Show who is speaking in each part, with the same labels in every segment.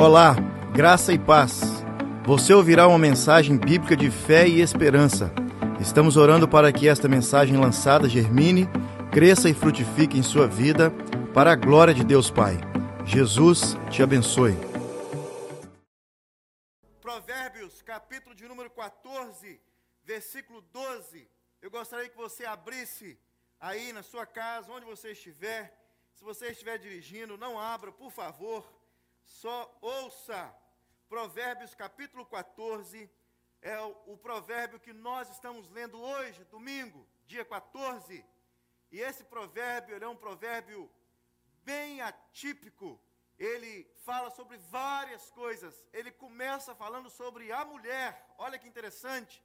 Speaker 1: Olá, graça e paz. Você ouvirá uma mensagem bíblica de fé e esperança. Estamos orando para que esta mensagem lançada germine, cresça e frutifique em sua vida, para a glória de Deus Pai. Jesus te abençoe.
Speaker 2: Provérbios, capítulo de número 14, versículo 12. Eu gostaria que você abrisse aí na sua casa, onde você estiver. Se você estiver dirigindo, não abra, por favor só ouça. Provérbios capítulo 14 é o, o, provérbio que nós estamos lendo hoje, domingo, dia 14. E esse provérbio é um provérbio bem atípico. Ele fala sobre várias coisas. Ele começa falando sobre a mulher. Olha que interessante.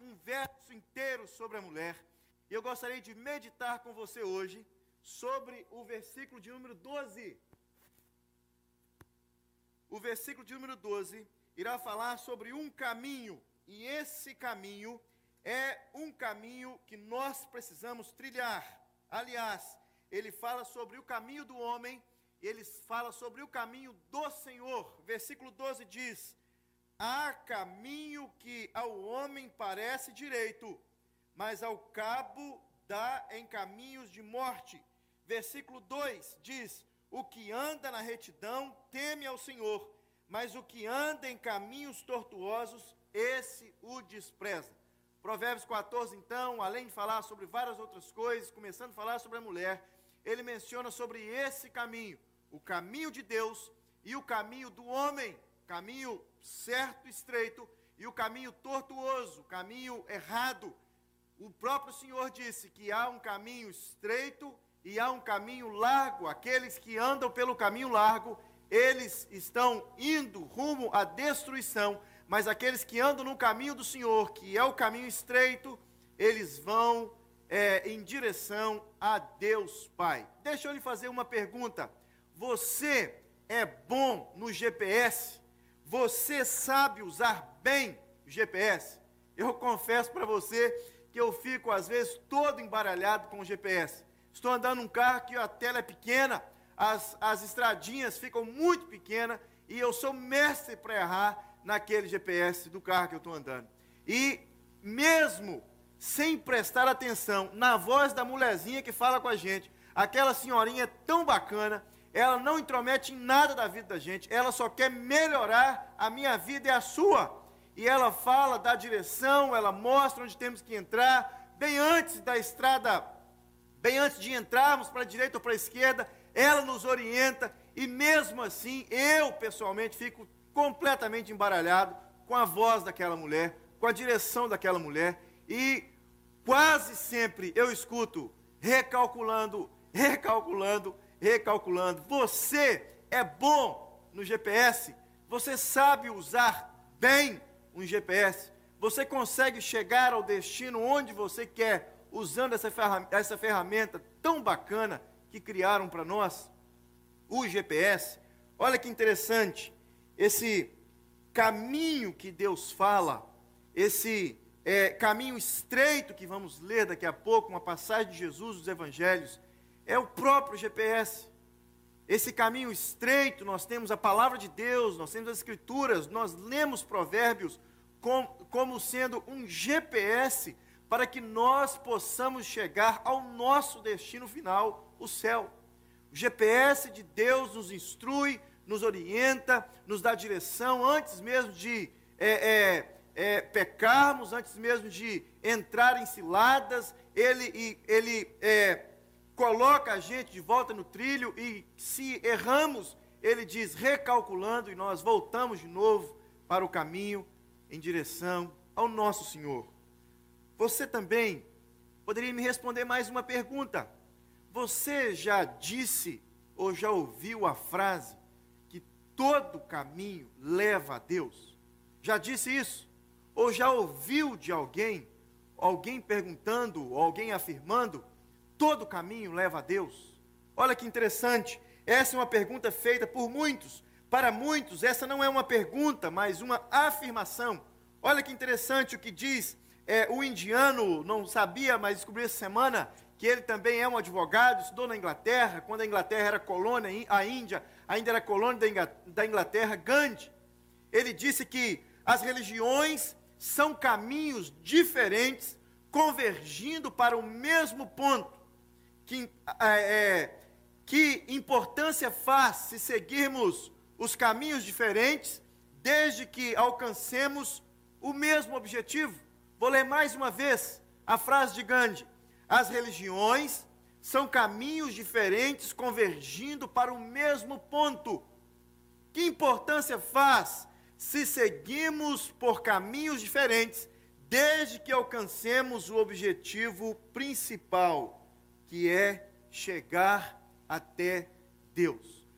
Speaker 2: um verso inteiro sobre a mulher. E eu gostaria de meditar com você hoje sobre o versículo de número 12 o versículo de número 12 irá falar sobre um caminho, e esse caminho é um caminho que nós precisamos trilhar. Aliás, ele fala sobre o caminho do homem, ele fala sobre o caminho do Senhor. Versículo 12 diz: Há caminho que ao homem parece direito, mas ao cabo dá em caminhos de morte. Versículo 2 diz: o que anda na retidão teme ao Senhor, mas o que anda em caminhos tortuosos, esse o despreza. Provérbios 14, então, além de falar sobre várias outras coisas, começando a falar sobre a mulher, ele menciona sobre esse caminho, o caminho de Deus e o caminho do homem, caminho certo, estreito, e o caminho tortuoso, caminho errado. O próprio Senhor disse que há um caminho estreito e há um caminho largo. Aqueles que andam pelo caminho largo, eles estão indo rumo à destruição, mas aqueles que andam no caminho do Senhor, que é o caminho estreito, eles vão é, em direção a Deus Pai. Deixa eu lhe fazer uma pergunta. Você é bom no GPS? Você sabe usar bem o GPS? Eu confesso para você que eu fico, às vezes, todo embaralhado com o GPS. Estou andando num carro que a tela é pequena, as, as estradinhas ficam muito pequenas e eu sou mestre para errar naquele GPS do carro que eu estou andando. E mesmo sem prestar atenção na voz da mulherzinha que fala com a gente, aquela senhorinha é tão bacana, ela não intromete em nada da vida da gente, ela só quer melhorar a minha vida e a sua. E ela fala da direção, ela mostra onde temos que entrar, bem antes da estrada bem antes de entrarmos para a direita ou para a esquerda, ela nos orienta e mesmo assim eu pessoalmente fico completamente embaralhado com a voz daquela mulher, com a direção daquela mulher e quase sempre eu escuto recalculando, recalculando, recalculando. Você é bom no GPS, você sabe usar bem um GPS, você consegue chegar ao destino onde você quer usando essa ferramenta, essa ferramenta tão bacana que criaram para nós, o GPS. Olha que interessante, esse caminho que Deus fala, esse é, caminho estreito que vamos ler daqui a pouco, uma passagem de Jesus dos Evangelhos, é o próprio GPS. Esse caminho estreito, nós temos a palavra de Deus, nós temos as Escrituras, nós lemos Provérbios como, como sendo um GPS para que nós possamos chegar ao nosso destino final, o céu. O GPS de Deus nos instrui, nos orienta, nos dá direção antes mesmo de é, é, é, pecarmos, antes mesmo de entrar em ciladas, ele, ele é, coloca a gente de volta no trilho e se erramos, ele diz recalculando e nós voltamos de novo para o caminho em direção ao nosso Senhor. Você também poderia me responder mais uma pergunta. Você já disse ou já ouviu a frase que todo caminho leva a Deus? Já disse isso? Ou já ouviu de alguém, alguém perguntando, alguém afirmando, todo caminho leva a Deus? Olha que interessante. Essa é uma pergunta feita por muitos. Para muitos, essa não é uma pergunta, mas uma afirmação. Olha que interessante o que diz é, o indiano não sabia, mas descobriu essa semana que ele também é um advogado, estudou na Inglaterra, quando a Inglaterra era colônia, a Índia ainda era colônia da Inglaterra, Gandhi. Ele disse que as religiões são caminhos diferentes, convergindo para o mesmo ponto. Que, é, é, que importância faz se seguirmos os caminhos diferentes, desde que alcancemos o mesmo objetivo? Vou ler mais uma vez a frase de Gandhi: As religiões são caminhos diferentes convergindo para o mesmo ponto. Que importância faz se seguimos por caminhos diferentes, desde que alcancemos o objetivo principal, que é chegar até Deus.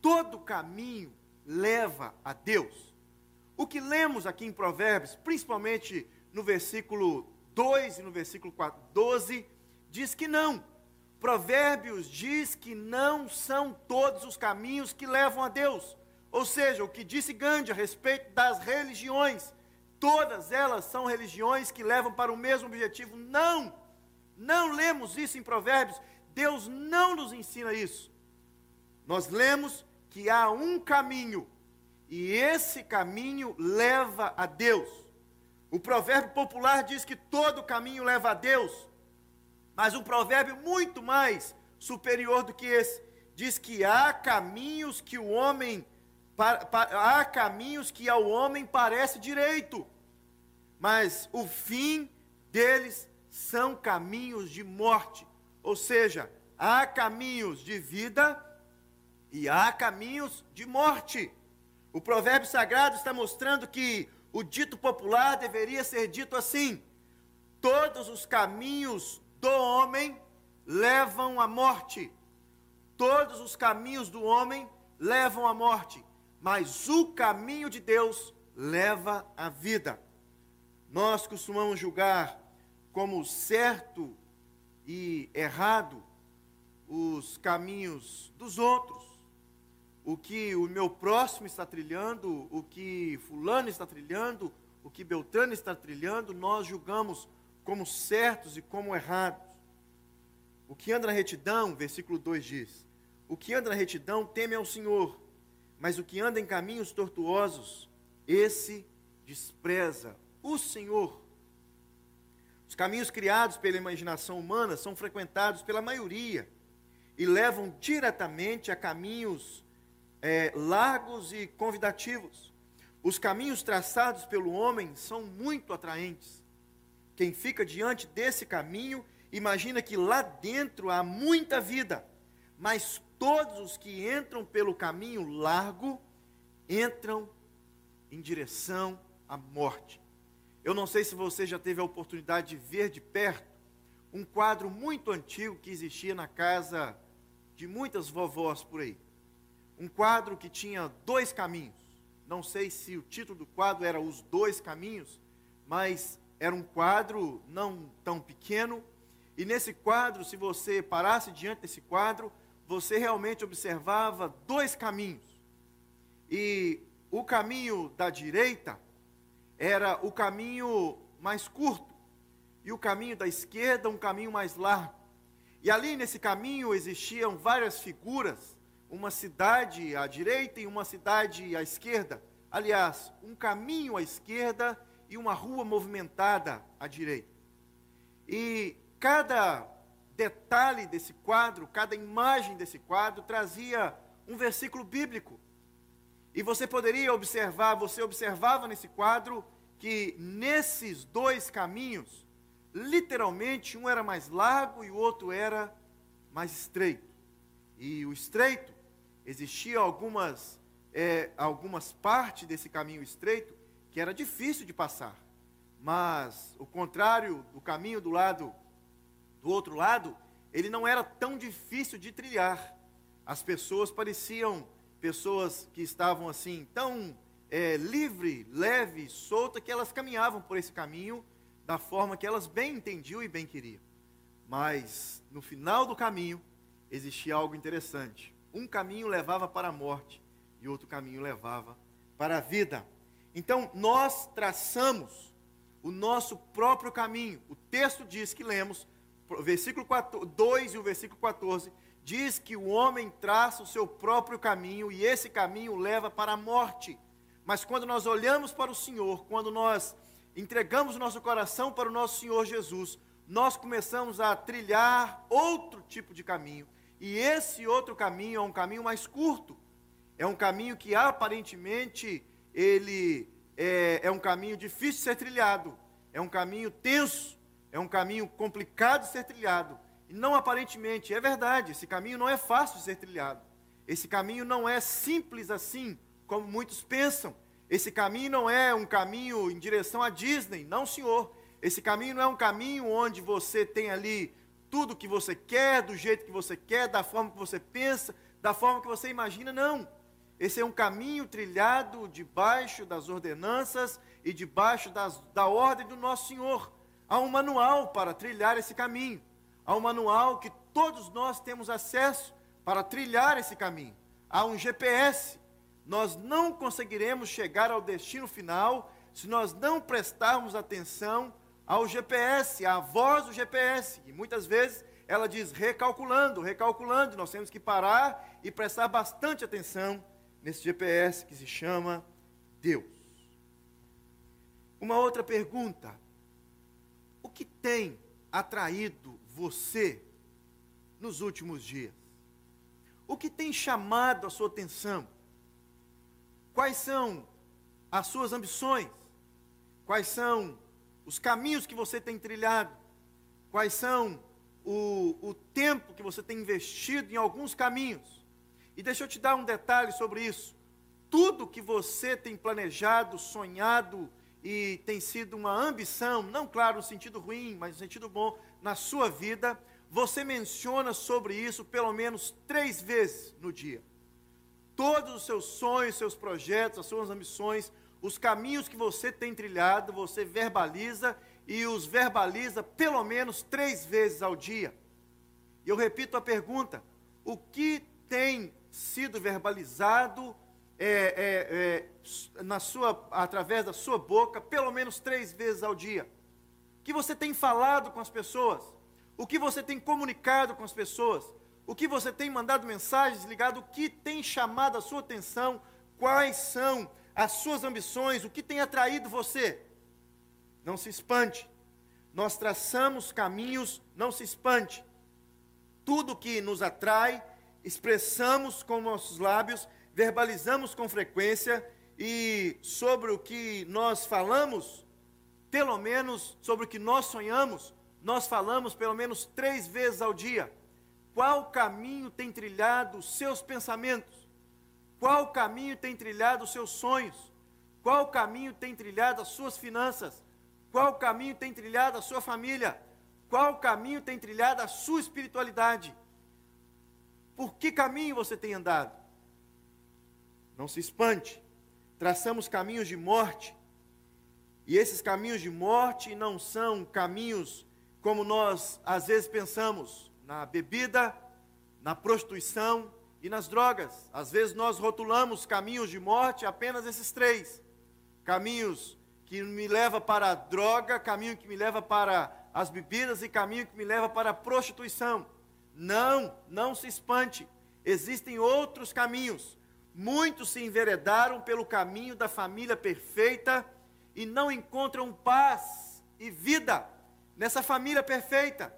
Speaker 2: Todo caminho leva a Deus. O que lemos aqui em Provérbios, principalmente no versículo 2 e no versículo 4, 12, diz que não. Provérbios diz que não são todos os caminhos que levam a Deus. Ou seja, o que disse Gandhi a respeito das religiões, todas elas são religiões que levam para o mesmo objetivo. Não! Não lemos isso em Provérbios. Deus não nos ensina isso. Nós lemos que há um caminho, e esse caminho leva a Deus. O provérbio popular diz que todo caminho leva a Deus, mas um provérbio muito mais superior do que esse diz que há caminhos que o homem há caminhos que ao homem parece direito, mas o fim deles são caminhos de morte. Ou seja, há caminhos de vida e há caminhos de morte. O provérbio sagrado está mostrando que o dito popular deveria ser dito assim: todos os caminhos do homem levam à morte. Todos os caminhos do homem levam à morte mas o caminho de Deus leva à vida. Nós costumamos julgar como certo e errado os caminhos dos outros. O que o meu próximo está trilhando, o que Fulano está trilhando, o que Beltrano está trilhando, nós julgamos como certos e como errados. O que anda na retidão, versículo 2 diz: O que anda na retidão teme ao Senhor mas o que anda em caminhos tortuosos, esse despreza o Senhor. Os caminhos criados pela imaginação humana são frequentados pela maioria e levam diretamente a caminhos é, largos e convidativos. Os caminhos traçados pelo homem são muito atraentes. Quem fica diante desse caminho imagina que lá dentro há muita vida, mas todos os que entram pelo caminho largo entram em direção à morte. Eu não sei se você já teve a oportunidade de ver de perto um quadro muito antigo que existia na casa de muitas vovós por aí. Um quadro que tinha dois caminhos. Não sei se o título do quadro era Os Dois Caminhos, mas era um quadro não tão pequeno. E nesse quadro, se você parasse diante desse quadro, você realmente observava dois caminhos. E o caminho da direita era o caminho mais curto, e o caminho da esquerda, um caminho mais largo. E ali nesse caminho existiam várias figuras, uma cidade à direita e uma cidade à esquerda. Aliás, um caminho à esquerda e uma rua movimentada à direita. E cada detalhe desse quadro, cada imagem desse quadro trazia um versículo bíblico. E você poderia observar, você observava nesse quadro que nesses dois caminhos, literalmente um era mais largo e o outro era mais estreito. E o estreito, existia algumas, é, algumas partes desse caminho estreito que era difícil de passar. Mas o contrário do caminho do lado do outro lado, ele não era tão difícil de trilhar. As pessoas pareciam pessoas que estavam assim, tão é, livre, leve, solta, que elas caminhavam por esse caminho da forma que elas bem entendiam e bem queriam. Mas no final do caminho existia algo interessante. Um caminho levava para a morte e outro caminho levava para a vida. Então nós traçamos o nosso próprio caminho. O texto diz que lemos versículo 2 e o versículo 14, diz que o homem traça o seu próprio caminho e esse caminho leva para a morte. Mas quando nós olhamos para o Senhor, quando nós entregamos o nosso coração para o nosso Senhor Jesus, nós começamos a trilhar outro tipo de caminho. E esse outro caminho é um caminho mais curto. É um caminho que aparentemente ele é, é um caminho difícil de ser trilhado. É um caminho tenso. É um caminho complicado de ser trilhado. E não aparentemente, é verdade, esse caminho não é fácil de ser trilhado. Esse caminho não é simples assim, como muitos pensam. Esse caminho não é um caminho em direção à Disney, não, senhor. Esse caminho não é um caminho onde você tem ali tudo que você quer, do jeito que você quer, da forma que você pensa, da forma que você imagina, não. Esse é um caminho trilhado debaixo das ordenanças e debaixo das, da ordem do nosso Senhor. Há um manual para trilhar esse caminho. Há um manual que todos nós temos acesso para trilhar esse caminho. Há um GPS. Nós não conseguiremos chegar ao destino final se nós não prestarmos atenção ao GPS, à voz do GPS. E muitas vezes ela diz recalculando, recalculando. Nós temos que parar e prestar bastante atenção nesse GPS que se chama Deus. Uma outra pergunta: o que tem atraído você nos últimos dias? O que tem chamado a sua atenção? Quais são as suas ambições? Quais são os caminhos que você tem trilhado, quais são o, o tempo que você tem investido em alguns caminhos. E deixa eu te dar um detalhe sobre isso. Tudo que você tem planejado, sonhado e tem sido uma ambição, não claro no sentido ruim, mas no sentido bom, na sua vida, você menciona sobre isso pelo menos três vezes no dia. Todos os seus sonhos, seus projetos, as suas ambições, os caminhos que você tem trilhado, você verbaliza e os verbaliza pelo menos três vezes ao dia. E eu repito a pergunta: o que tem sido verbalizado é, é, é, na sua, através da sua boca pelo menos três vezes ao dia? O que você tem falado com as pessoas? O que você tem comunicado com as pessoas? O que você tem mandado mensagens ligado? O que tem chamado a sua atenção? Quais são as suas ambições, o que tem atraído você. Não se espante. Nós traçamos caminhos, não se espante. Tudo que nos atrai, expressamos com nossos lábios, verbalizamos com frequência e sobre o que nós falamos, pelo menos sobre o que nós sonhamos, nós falamos pelo menos três vezes ao dia. Qual caminho tem trilhado os seus pensamentos? Qual caminho tem trilhado os seus sonhos? Qual caminho tem trilhado as suas finanças? Qual caminho tem trilhado a sua família? Qual caminho tem trilhado a sua espiritualidade? Por que caminho você tem andado? Não se espante. Traçamos caminhos de morte. E esses caminhos de morte não são caminhos como nós às vezes pensamos, na bebida, na prostituição, e nas drogas. Às vezes nós rotulamos caminhos de morte apenas esses três: caminhos que me leva para a droga, caminho que me leva para as bebidas e caminho que me leva para a prostituição. Não, não se espante. Existem outros caminhos. Muitos se enveredaram pelo caminho da família perfeita e não encontram paz e vida nessa família perfeita.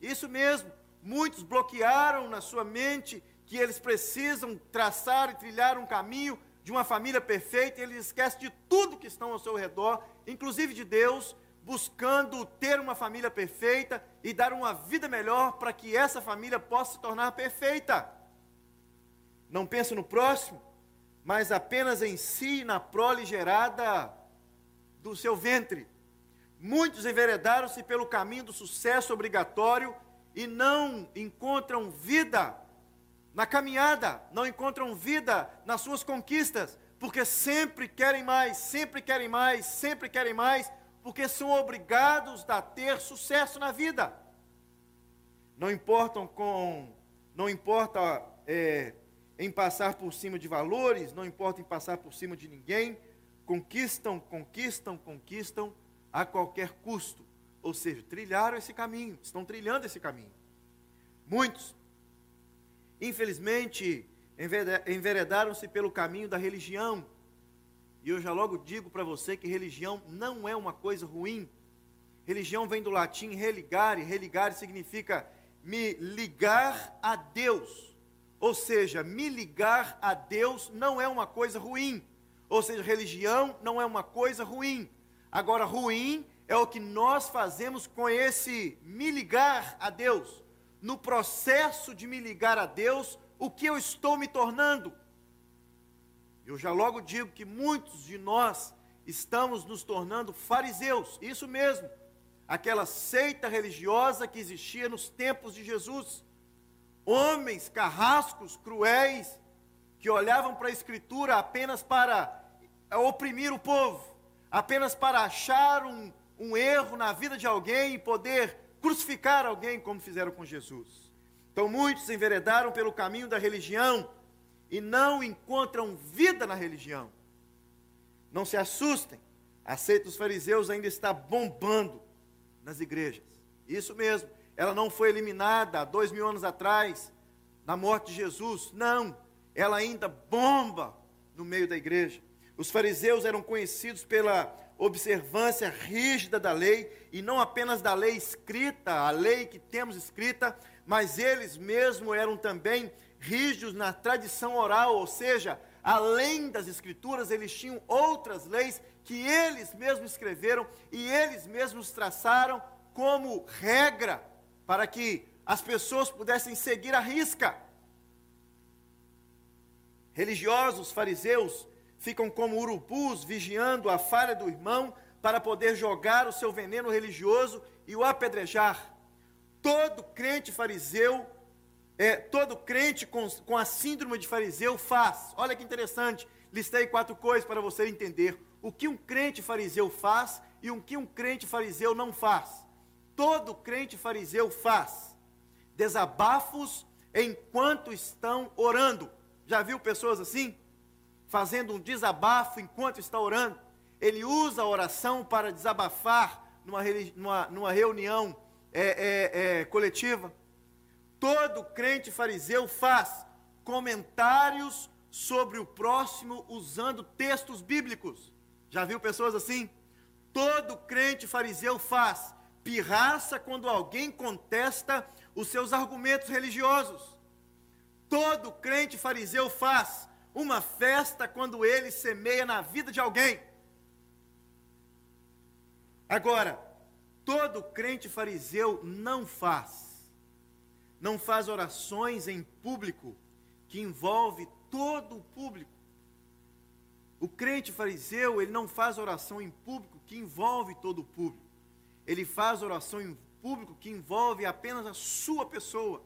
Speaker 2: Isso mesmo, muitos bloquearam na sua mente que eles precisam traçar e trilhar um caminho de uma família perfeita, e eles esquecem de tudo que estão ao seu redor, inclusive de Deus, buscando ter uma família perfeita e dar uma vida melhor para que essa família possa se tornar perfeita. Não pensa no próximo, mas apenas em si, na prole gerada do seu ventre. Muitos enveredaram-se pelo caminho do sucesso obrigatório e não encontram vida na caminhada, não encontram vida nas suas conquistas, porque sempre querem mais, sempre querem mais, sempre querem mais, porque são obrigados a ter sucesso na vida. Não importam com, não importa é, em passar por cima de valores, não importa em passar por cima de ninguém, conquistam, conquistam, conquistam a qualquer custo. Ou seja, trilharam esse caminho, estão trilhando esse caminho. Muitos, infelizmente, enveredaram-se pelo caminho da religião. E eu já logo digo para você que religião não é uma coisa ruim. Religião vem do latim religare, religare significa me ligar a Deus. Ou seja, me ligar a Deus não é uma coisa ruim. Ou seja, religião não é uma coisa ruim. Agora, ruim é o que nós fazemos com esse me ligar a Deus. No processo de me ligar a Deus, o que eu estou me tornando? Eu já logo digo que muitos de nós estamos nos tornando fariseus, isso mesmo, aquela seita religiosa que existia nos tempos de Jesus. Homens carrascos, cruéis, que olhavam para a Escritura apenas para oprimir o povo, apenas para achar um, um erro na vida de alguém e poder crucificar alguém, como fizeram com Jesus. Então, muitos enveredaram pelo caminho da religião e não encontram vida na religião. Não se assustem, a seita dos fariseus ainda está bombando nas igrejas. Isso mesmo, ela não foi eliminada há dois mil anos atrás, na morte de Jesus. Não, ela ainda bomba no meio da igreja. Os fariseus eram conhecidos pela observância rígida da lei, e não apenas da lei escrita, a lei que temos escrita, mas eles mesmos eram também rígidos na tradição oral, ou seja, além das escrituras, eles tinham outras leis que eles mesmos escreveram e eles mesmos traçaram como regra para que as pessoas pudessem seguir a risca. Religiosos, fariseus, ficam como urubus vigiando a falha do irmão para poder jogar o seu veneno religioso e o apedrejar. Todo crente fariseu, é, todo crente com, com a síndrome de fariseu faz. Olha que interessante, listei quatro coisas para você entender o que um crente fariseu faz e o que um crente fariseu não faz. Todo crente fariseu faz desabafos enquanto estão orando. Já viu pessoas assim? Fazendo um desabafo enquanto está orando. Ele usa a oração para desabafar numa, numa, numa reunião é, é, é, coletiva. Todo crente fariseu faz comentários sobre o próximo usando textos bíblicos. Já viu pessoas assim? Todo crente fariseu faz pirraça quando alguém contesta os seus argumentos religiosos. Todo crente fariseu faz uma festa quando ele semeia na vida de alguém. Agora, todo crente fariseu não faz. Não faz orações em público que envolve todo o público. O crente fariseu, ele não faz oração em público que envolve todo o público. Ele faz oração em público que envolve apenas a sua pessoa,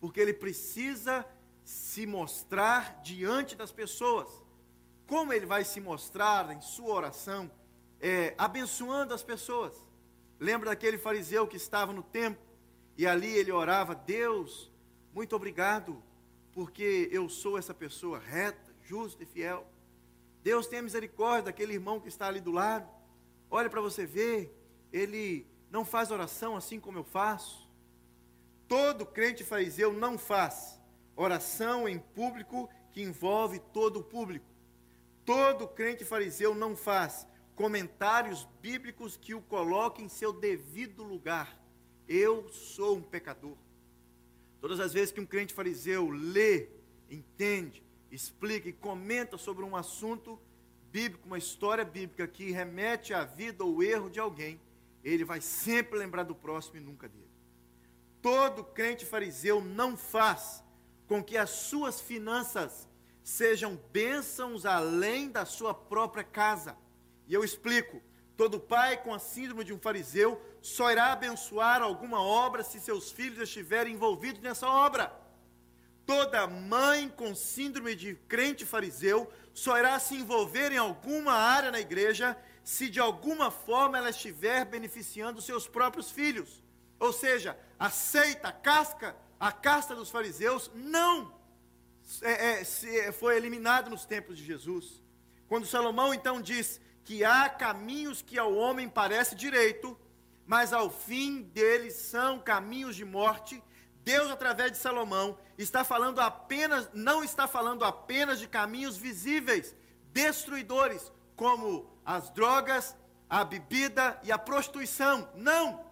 Speaker 2: porque ele precisa se mostrar diante das pessoas. Como ele vai se mostrar em sua oração? É, abençoando as pessoas. Lembra daquele fariseu que estava no templo e ali ele orava: Deus, muito obrigado, porque eu sou essa pessoa reta, justa e fiel. Deus tenha misericórdia daquele irmão que está ali do lado. Olha para você ver, ele não faz oração assim como eu faço. Todo crente fariseu não faz oração em público que envolve todo o público. Todo crente fariseu não faz comentários bíblicos que o coloquem em seu devido lugar. Eu sou um pecador. Todas as vezes que um crente fariseu lê, entende, explica e comenta sobre um assunto bíblico, uma história bíblica que remete à vida ou erro de alguém, ele vai sempre lembrar do próximo e nunca dele. Todo crente fariseu não faz com que as suas finanças sejam bênçãos além da sua própria casa. E eu explico: todo pai com a síndrome de um fariseu só irá abençoar alguma obra se seus filhos estiverem envolvidos nessa obra. Toda mãe com síndrome de crente fariseu só irá se envolver em alguma área na igreja se de alguma forma ela estiver beneficiando seus próprios filhos. Ou seja, aceita a casca a casta dos fariseus não é, é, se, foi eliminada nos tempos de Jesus. Quando Salomão então diz que há caminhos que ao homem parece direito, mas ao fim deles são caminhos de morte. Deus, através de Salomão, está falando apenas, não está falando apenas de caminhos visíveis, destruidores, como as drogas, a bebida e a prostituição. Não!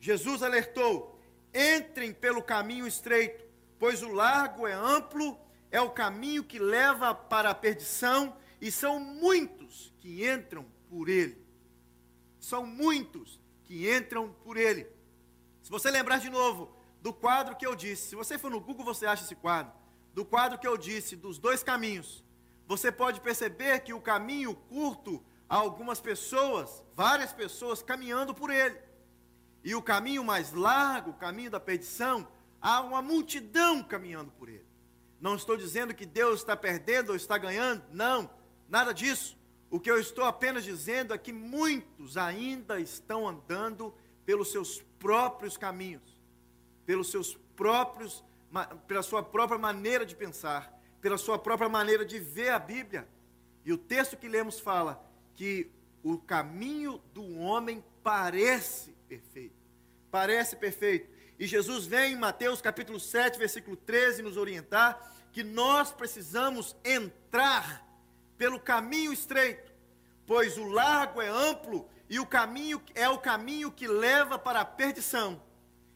Speaker 2: Jesus alertou: entrem pelo caminho estreito, pois o largo é amplo, é o caminho que leva para a perdição, e são muitos que entram por ele. São muitos que entram por ele. Se você lembrar de novo do quadro que eu disse, se você for no Google, você acha esse quadro. Do quadro que eu disse, dos dois caminhos, você pode perceber que o caminho curto, há algumas pessoas, várias pessoas caminhando por ele. E o caminho mais largo, o caminho da perdição, há uma multidão caminhando por ele. Não estou dizendo que Deus está perdendo ou está ganhando, não, nada disso. O que eu estou apenas dizendo é que muitos ainda estão andando pelos seus próprios caminhos, pelos seus próprios, pela sua própria maneira de pensar, pela sua própria maneira de ver a Bíblia. E o texto que lemos fala que o caminho do homem parece perfeito. Parece perfeito. E Jesus vem em Mateus capítulo 7, versículo 13, nos orientar que nós precisamos entrar pelo caminho estreito, pois o largo é amplo e o caminho é o caminho que leva para a perdição.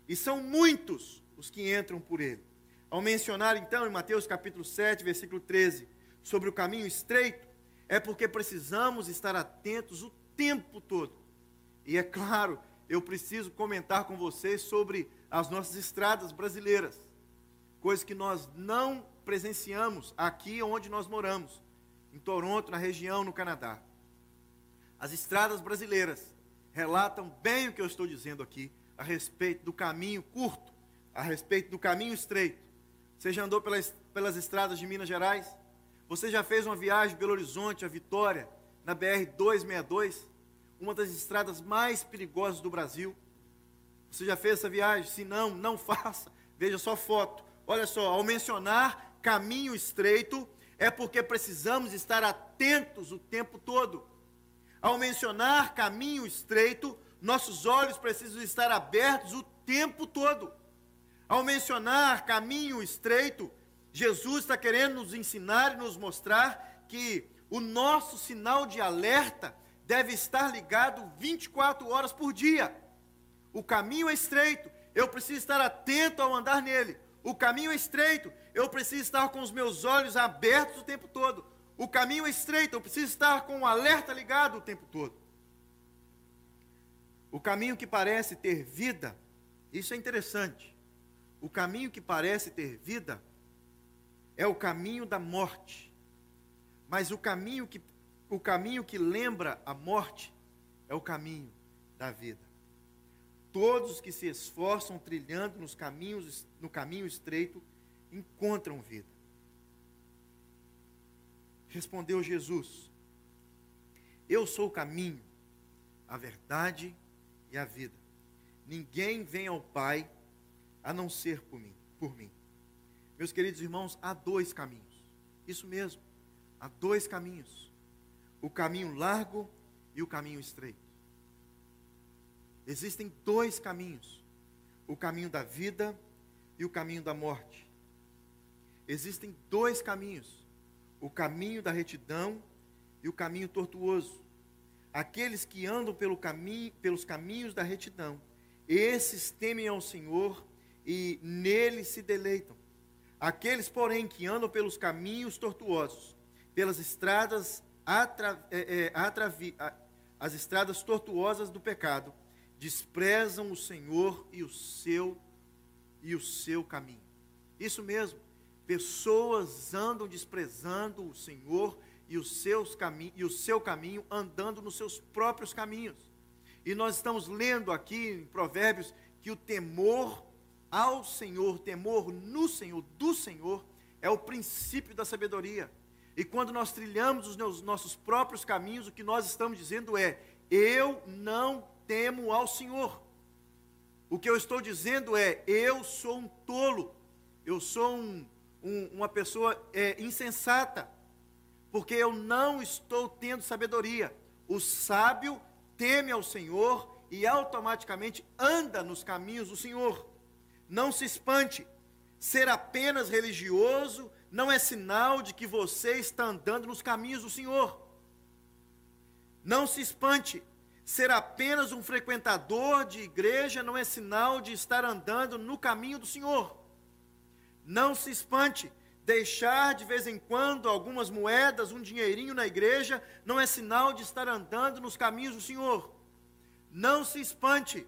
Speaker 2: E são muitos os que entram por ele. Ao mencionar então em Mateus capítulo 7, versículo 13, sobre o caminho estreito, é porque precisamos estar atentos o tempo todo. E é claro, eu preciso comentar com vocês sobre as nossas estradas brasileiras, coisas que nós não presenciamos aqui onde nós moramos em Toronto, na região, no Canadá. As estradas brasileiras relatam bem o que eu estou dizendo aqui a respeito do caminho curto, a respeito do caminho estreito. Você já andou pelas, pelas estradas de Minas Gerais? Você já fez uma viagem de Belo Horizonte a Vitória, na BR-262, uma das estradas mais perigosas do Brasil? Você já fez essa viagem? Se não, não faça. Veja só foto. Olha só, ao mencionar caminho estreito, é porque precisamos estar atentos o tempo todo. Ao mencionar caminho estreito, nossos olhos precisam estar abertos o tempo todo. Ao mencionar caminho estreito, Jesus está querendo nos ensinar e nos mostrar que o nosso sinal de alerta deve estar ligado 24 horas por dia. O caminho é estreito, eu preciso estar atento ao andar nele. O caminho é estreito, eu preciso estar com os meus olhos abertos o tempo todo. O caminho é estreito, eu preciso estar com o alerta ligado o tempo todo. O caminho que parece ter vida, isso é interessante. O caminho que parece ter vida é o caminho da morte. Mas o caminho que o caminho que lembra a morte é o caminho da vida. Todos que se esforçam trilhando nos caminhos no caminho estreito encontram vida. Respondeu Jesus: Eu sou o caminho, a verdade e a vida. Ninguém vem ao Pai a não ser por mim, por mim. Meus queridos irmãos, há dois caminhos. Isso mesmo. Há dois caminhos. O caminho largo e o caminho estreito. Existem dois caminhos: o caminho da vida e o caminho da morte. Existem dois caminhos: o caminho da retidão e o caminho tortuoso. Aqueles que andam pelo caminho, pelos caminhos da retidão, esses temem ao Senhor e nele se deleitam. Aqueles, porém, que andam pelos caminhos tortuosos, pelas estradas atra, é, é, atravi, as estradas tortuosas do pecado, desprezam o Senhor e o seu e o seu caminho. Isso mesmo. Pessoas andam desprezando o Senhor e, os seus cami e o seu caminho, andando nos seus próprios caminhos. E nós estamos lendo aqui em Provérbios que o temor ao Senhor, temor no Senhor, do Senhor, é o princípio da sabedoria. E quando nós trilhamos os nossos próprios caminhos, o que nós estamos dizendo é: eu não temo ao Senhor. O que eu estou dizendo é: eu sou um tolo, eu sou um, um, uma pessoa é, insensata, porque eu não estou tendo sabedoria. O sábio teme ao Senhor e automaticamente anda nos caminhos do Senhor. Não se espante, ser apenas religioso não é sinal de que você está andando nos caminhos do Senhor. Não se espante, ser apenas um frequentador de igreja não é sinal de estar andando no caminho do Senhor. Não se espante, deixar de vez em quando algumas moedas, um dinheirinho na igreja, não é sinal de estar andando nos caminhos do Senhor. Não se espante,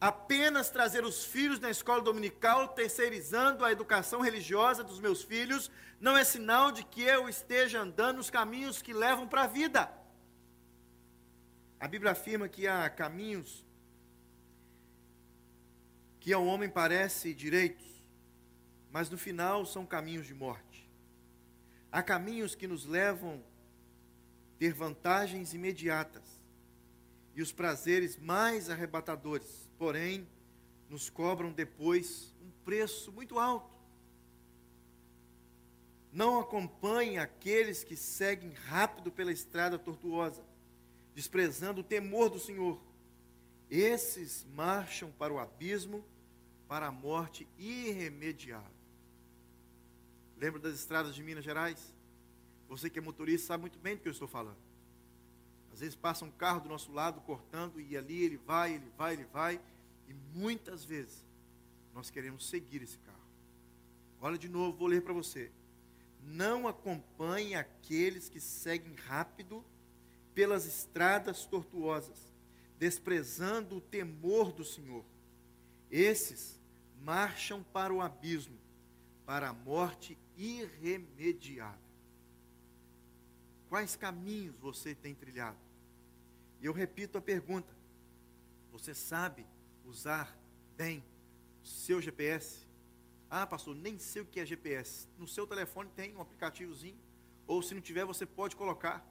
Speaker 2: apenas trazer os filhos na escola dominical, terceirizando a educação religiosa dos meus filhos, não é sinal de que eu esteja andando nos caminhos que levam para a vida. A Bíblia afirma que há caminhos que ao homem parece direitos, mas no final são caminhos de morte. Há caminhos que nos levam a ter vantagens imediatas e os prazeres mais arrebatadores, porém, nos cobram depois um preço muito alto. Não acompanhe aqueles que seguem rápido pela estrada tortuosa, desprezando o temor do Senhor. Esses marcham para o abismo, para a morte irremediável. Lembra das estradas de Minas Gerais? Você que é motorista sabe muito bem do que eu estou falando. Às vezes passa um carro do nosso lado cortando e ali ele vai, ele vai, ele vai. E muitas vezes nós queremos seguir esse carro. Olha de novo, vou ler para você. Não acompanhe aqueles que seguem rápido pelas estradas tortuosas, desprezando o temor do Senhor. Esses marcham para o abismo, para a morte irremediável. Quais caminhos você tem trilhado? E eu repito a pergunta: você sabe usar bem o seu GPS? Ah, pastor, nem sei o que é GPS. No seu telefone tem um aplicativozinho, ou se não tiver, você pode colocar.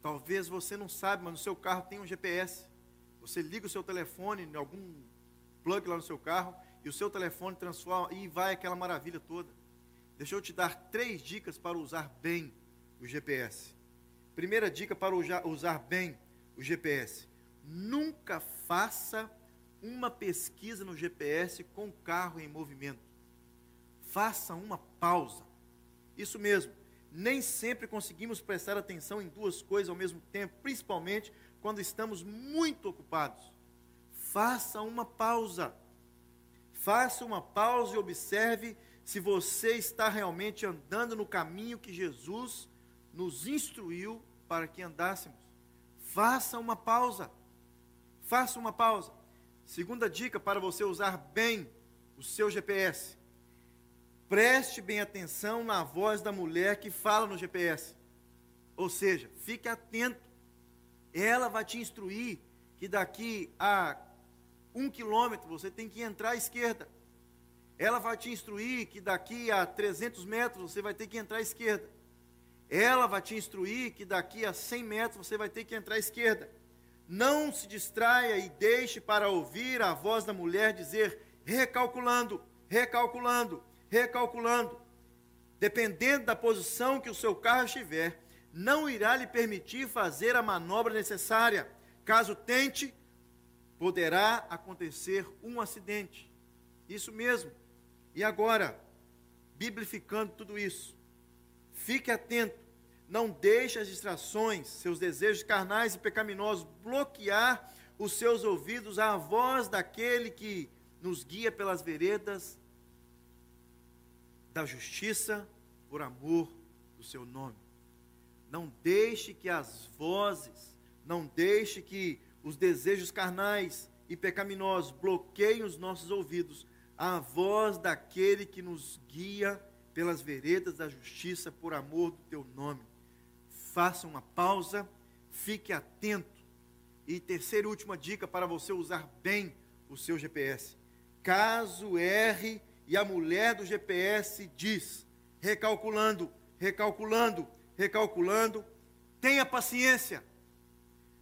Speaker 2: Talvez você não sabe, mas no seu carro tem um GPS. Você liga o seu telefone em algum plug lá no seu carro e o seu telefone transforma e vai aquela maravilha toda. Deixa eu te dar três dicas para usar bem o GPS. Primeira dica para usar bem o GPS: nunca faça uma pesquisa no GPS com o carro em movimento. Faça uma pausa. Isso mesmo. Nem sempre conseguimos prestar atenção em duas coisas ao mesmo tempo, principalmente quando estamos muito ocupados. Faça uma pausa. Faça uma pausa e observe se você está realmente andando no caminho que Jesus nos instruiu para que andássemos. Faça uma pausa. Faça uma pausa. Segunda dica para você usar bem o seu GPS. Preste bem atenção na voz da mulher que fala no GPS. Ou seja, fique atento. Ela vai te instruir que daqui a um quilômetro você tem que entrar à esquerda. Ela vai te instruir que daqui a 300 metros você vai ter que entrar à esquerda. Ela vai te instruir que daqui a 100 metros você vai ter que entrar à esquerda. Não se distraia e deixe para ouvir a voz da mulher dizer, recalculando, recalculando, recalculando. Dependendo da posição que o seu carro estiver, não irá lhe permitir fazer a manobra necessária. Caso tente, poderá acontecer um acidente. Isso mesmo. E agora, biblificando tudo isso, fique atento, não deixe as distrações, seus desejos carnais e pecaminosos bloquear os seus ouvidos à voz daquele que nos guia pelas veredas da justiça por amor do seu nome. Não deixe que as vozes, não deixe que os desejos carnais e pecaminosos bloqueiem os nossos ouvidos a voz daquele que nos guia pelas veredas da justiça por amor do teu nome. Faça uma pausa, fique atento. E terceira e última dica para você usar bem o seu GPS. Caso erre e a mulher do GPS diz, recalculando, recalculando, recalculando, tenha paciência.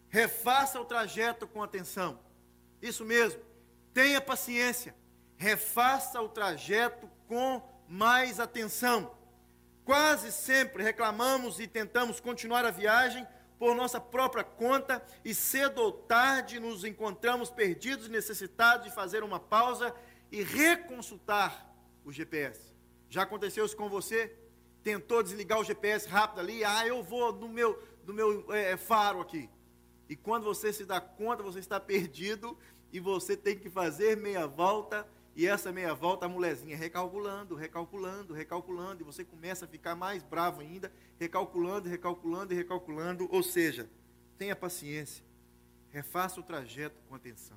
Speaker 2: Refaça o trajeto com atenção. Isso mesmo, tenha paciência refaça o trajeto com mais atenção. Quase sempre reclamamos e tentamos continuar a viagem por nossa própria conta e cedo ou tarde nos encontramos perdidos e necessitados de fazer uma pausa e reconsultar o GPS. Já aconteceu isso com você? Tentou desligar o GPS rápido ali, ah, eu vou no meu, no meu é, faro aqui. E quando você se dá conta, você está perdido e você tem que fazer meia volta. E essa meia volta, a mulherzinha recalculando, recalculando, recalculando, e você começa a ficar mais bravo ainda, recalculando, recalculando e recalculando. Ou seja, tenha paciência, refaça o trajeto com atenção.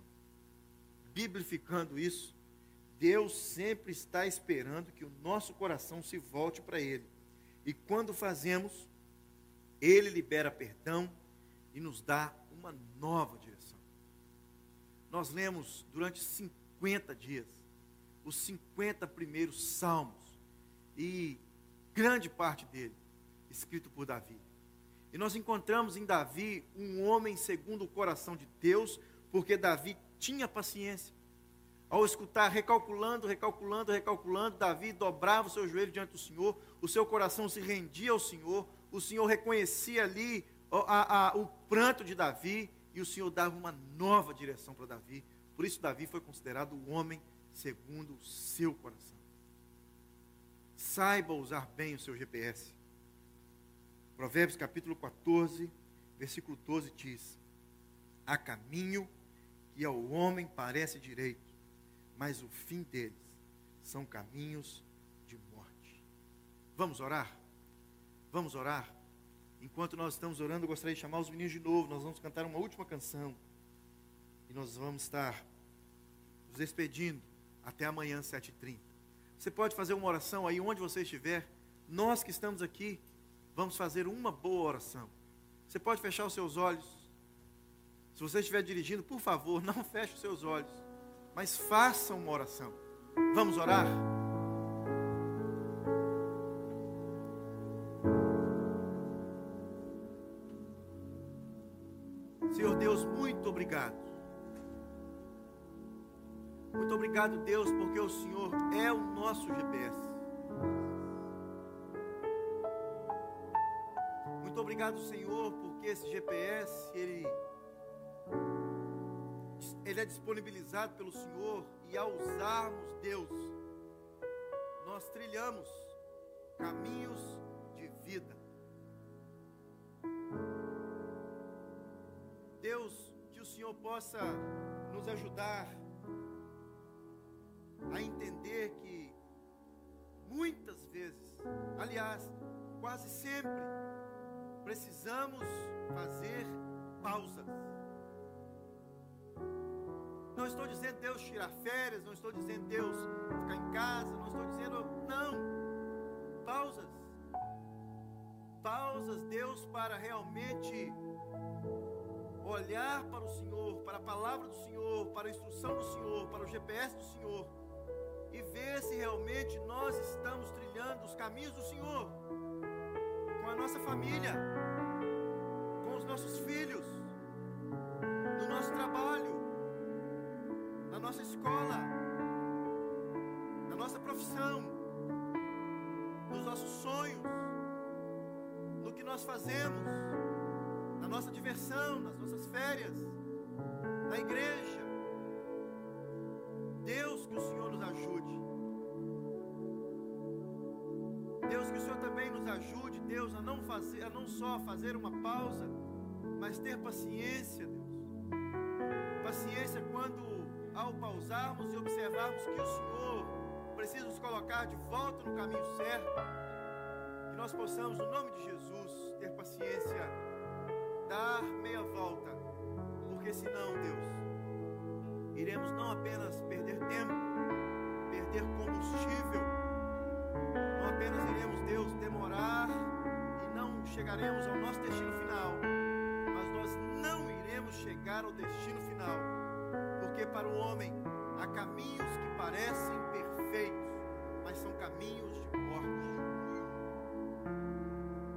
Speaker 2: Biblificando isso, Deus sempre está esperando que o nosso coração se volte para Ele. E quando fazemos, Ele libera perdão e nos dá uma nova direção. Nós lemos durante 50 dias os 50 primeiros salmos e grande parte dele escrito por Davi. E nós encontramos em Davi um homem segundo o coração de Deus, porque Davi tinha paciência. Ao escutar, recalculando, recalculando, recalculando, Davi dobrava o seu joelho diante do Senhor, o seu coração se rendia ao Senhor, o Senhor reconhecia ali a, a, o pranto de Davi e o Senhor dava uma nova direção para Davi. Por isso, Davi foi considerado o homem segundo o seu coração. Saiba usar bem o seu GPS. Provérbios capítulo 14, versículo 12 diz: Há caminho que ao homem parece direito, mas o fim deles são caminhos de morte. Vamos orar? Vamos orar? Enquanto nós estamos orando, eu gostaria de chamar os meninos de novo. Nós vamos cantar uma última canção. E nós vamos estar nos despedindo até amanhã, 7h30. Você pode fazer uma oração aí onde você estiver. Nós que estamos aqui, vamos fazer uma boa oração. Você pode fechar os seus olhos. Se você estiver dirigindo, por favor, não feche os seus olhos, mas faça uma oração. Vamos orar? Obrigado, Deus, porque o Senhor é o nosso GPS. Muito obrigado, Senhor, porque esse GPS, ele, ele é disponibilizado pelo Senhor e ao usarmos Deus, nós trilhamos caminhos de vida. Deus, que o Senhor possa nos ajudar a entender que muitas vezes, aliás, quase sempre, precisamos fazer pausas. Não estou dizendo Deus tirar férias, não estou dizendo Deus ficar em casa, não estou dizendo não. Pausas. Pausas, Deus, para realmente olhar para o Senhor, para a palavra do Senhor, para a instrução do Senhor, para o GPS do Senhor e ver se realmente nós estamos trilhando os caminhos do Senhor com a nossa família, com os nossos filhos, no nosso trabalho, na nossa escola, na nossa profissão, nos nossos sonhos, no que nós fazemos, na nossa diversão, nas nossas férias, na igreja. Deus, que o Senhor nos ajude. Deus, que o Senhor também nos ajude, Deus, a não fazer, a não só fazer uma pausa, mas ter paciência, Deus. Paciência quando ao pausarmos e observarmos que o Senhor precisa nos colocar de volta no caminho certo, que nós possamos, no nome de Jesus, ter paciência, combustível, não apenas iremos, Deus, demorar e não chegaremos ao nosso destino final, mas nós não iremos chegar ao destino final, porque para o homem há caminhos que parecem perfeitos, mas são caminhos de morte.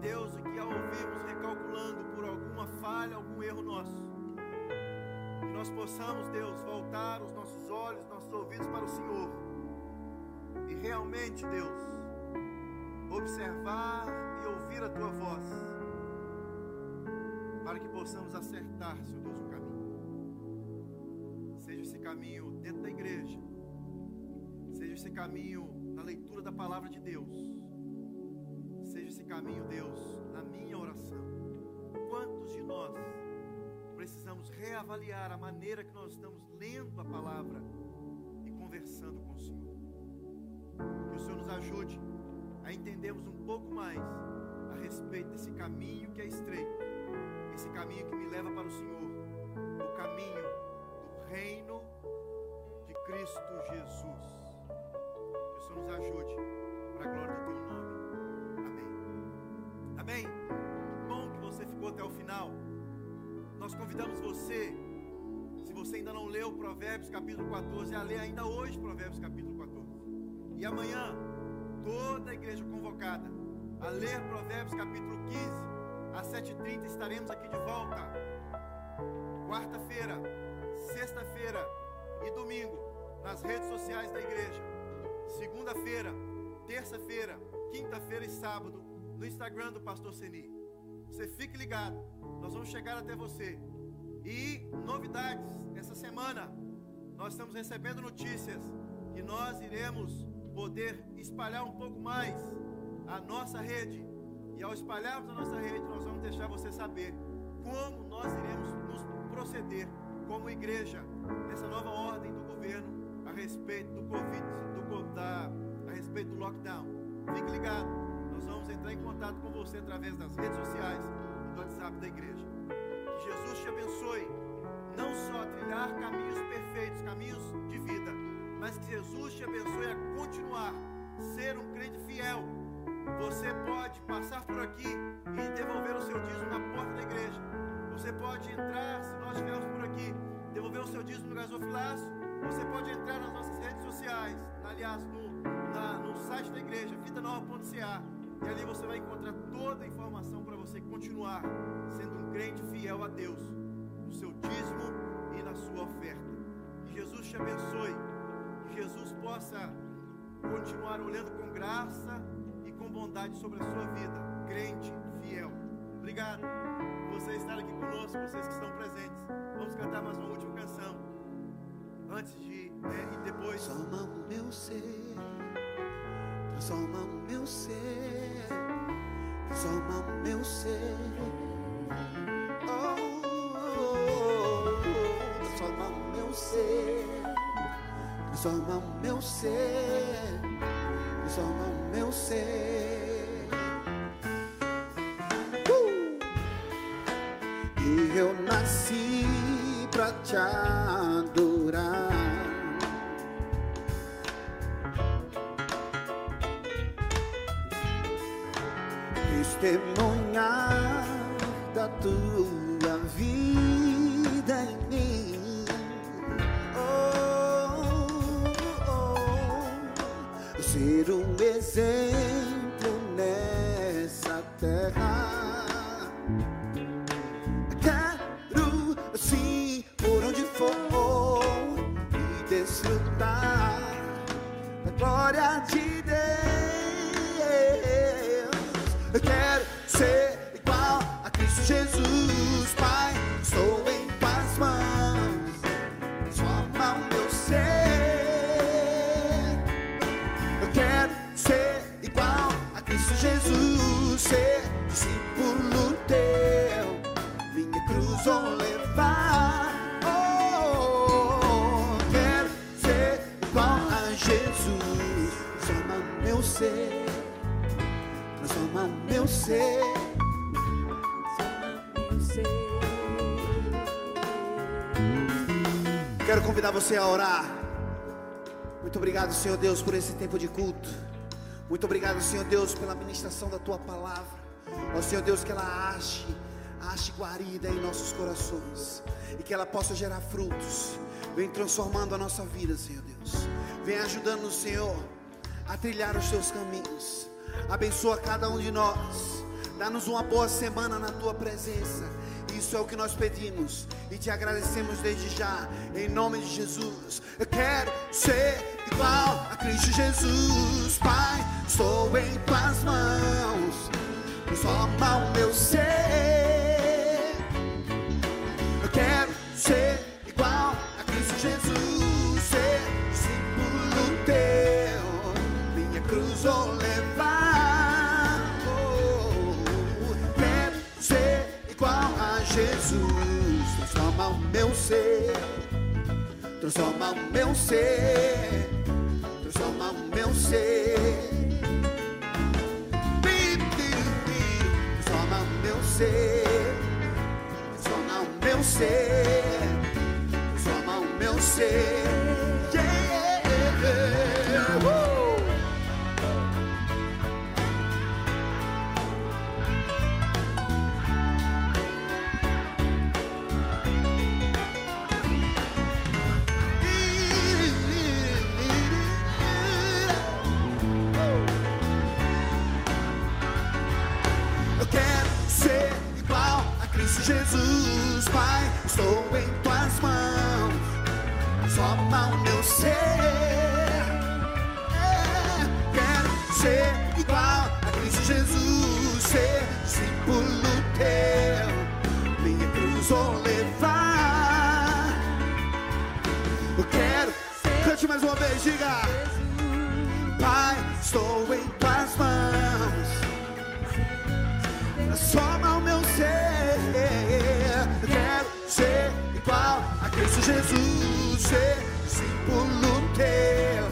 Speaker 2: Deus, e que ao ouvirmos recalculando por alguma falha, algum erro nosso, nós possamos, Deus, voltar os nossos olhos, nossos ouvidos para o Senhor. Realmente, Deus, observar e ouvir a tua voz. para que possamos acertar, Senhor Deus, o caminho. Seja esse caminho dentro da igreja, seja esse caminho na leitura da palavra de Deus, seja esse caminho, Deus, na minha oração. Quantos de nós precisamos reavaliar a maneira que nós estamos lendo a palavra e conversando com o Senhor? Que o Senhor nos ajude a entendermos um pouco mais a respeito desse caminho que é estreito, esse caminho que me leva para o Senhor, o caminho do reino de Cristo Jesus. Que o Senhor nos ajude para a glória do teu nome. Amém. Amém. Que bom que você ficou até o final. Nós convidamos você, se você ainda não leu Provérbios capítulo 14, a ler ainda hoje Provérbios capítulo 14. E amanhã, toda a igreja convocada a ler Provérbios capítulo 15. Às 7h30 estaremos aqui de volta. Quarta-feira, sexta-feira e domingo nas redes sociais da igreja. Segunda-feira, terça-feira, quinta-feira e sábado no Instagram do Pastor Seni. Você fique ligado, nós vamos chegar até você. E novidades, essa semana nós estamos recebendo notícias que nós iremos poder espalhar um pouco mais a nossa rede. E ao espalharmos a nossa rede, nós vamos deixar você saber como nós iremos nos proceder como igreja nessa nova ordem do governo a respeito do Covid, do, da, a respeito do lockdown. Fique ligado, nós vamos entrar em contato com você através das redes sociais e do WhatsApp da igreja. Que Jesus te abençoe, não só a trilhar caminhos perfeitos, caminhos de vida, mas que Jesus te abençoe a continuar ser um crente fiel. Você pode passar por aqui e devolver o seu dízimo na porta da igreja. Você pode entrar, se nós estivermos por aqui, devolver o seu dízimo no gasofilaço. Você pode entrar nas nossas redes sociais, aliás, no, na, no site da igreja, vidanova.ca. E ali você vai encontrar toda a informação para você continuar sendo um crente fiel a Deus, no seu dízimo e na sua oferta. Que Jesus te abençoe. Jesus possa continuar olhando com graça e com bondade sobre a sua vida, crente fiel. Obrigado por você estar aqui conosco, vocês que estão presentes. Vamos cantar mais uma última canção. Antes de é, e depois.
Speaker 3: Transforma o meu ser, transforma o meu ser, transforma o meu ser. Transforma o meu ser, transforma o meu ser. Uh! E eu nasci pra te adorar. Testemunhar da tua vida em mim. Ser um exemplo nessa terra. Quero assim por onde for e desfrutar da glória de Deus. Ser. Quero convidar você a orar. Muito obrigado, Senhor Deus, por esse tempo de culto. Muito obrigado, Senhor Deus, pela ministração da tua palavra. Ó Senhor Deus, que ela ache, ache guarida em nossos corações e que ela possa gerar frutos. Vem transformando a nossa vida, Senhor Deus. Vem ajudando, Senhor, a trilhar os teus caminhos. Abençoa cada um de nós. Dá-nos uma boa semana na tua presença. Isso é o que nós pedimos e te agradecemos desde já, em nome de Jesus. Eu quero ser igual a Cristo Jesus, Pai. Estou em tuas mãos, transforma o meu ser. transforma o meu ser, transforma o meu ser. Transforma o meu ser, transforma o meu ser, transforma o meu ser. estou em tuas mãos. só mal meu ser. É, quero ser igual a Cristo Jesus, ser discípulo teu. Minha cruz vou levar. Eu quero, cante mais uma vez, diga. Jesus é discípulo teu,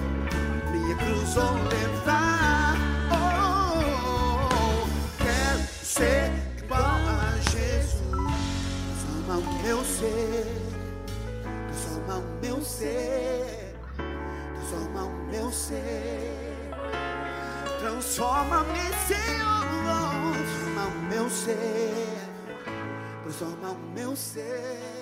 Speaker 3: minha cruz vou levar. Oh, quero ser igual a Jesus, ama o meu ser, transforma ama o meu ser, transforma ama o meu ser. Transforma-me, Senhor, transforma o meu ser, transforma o meu ser.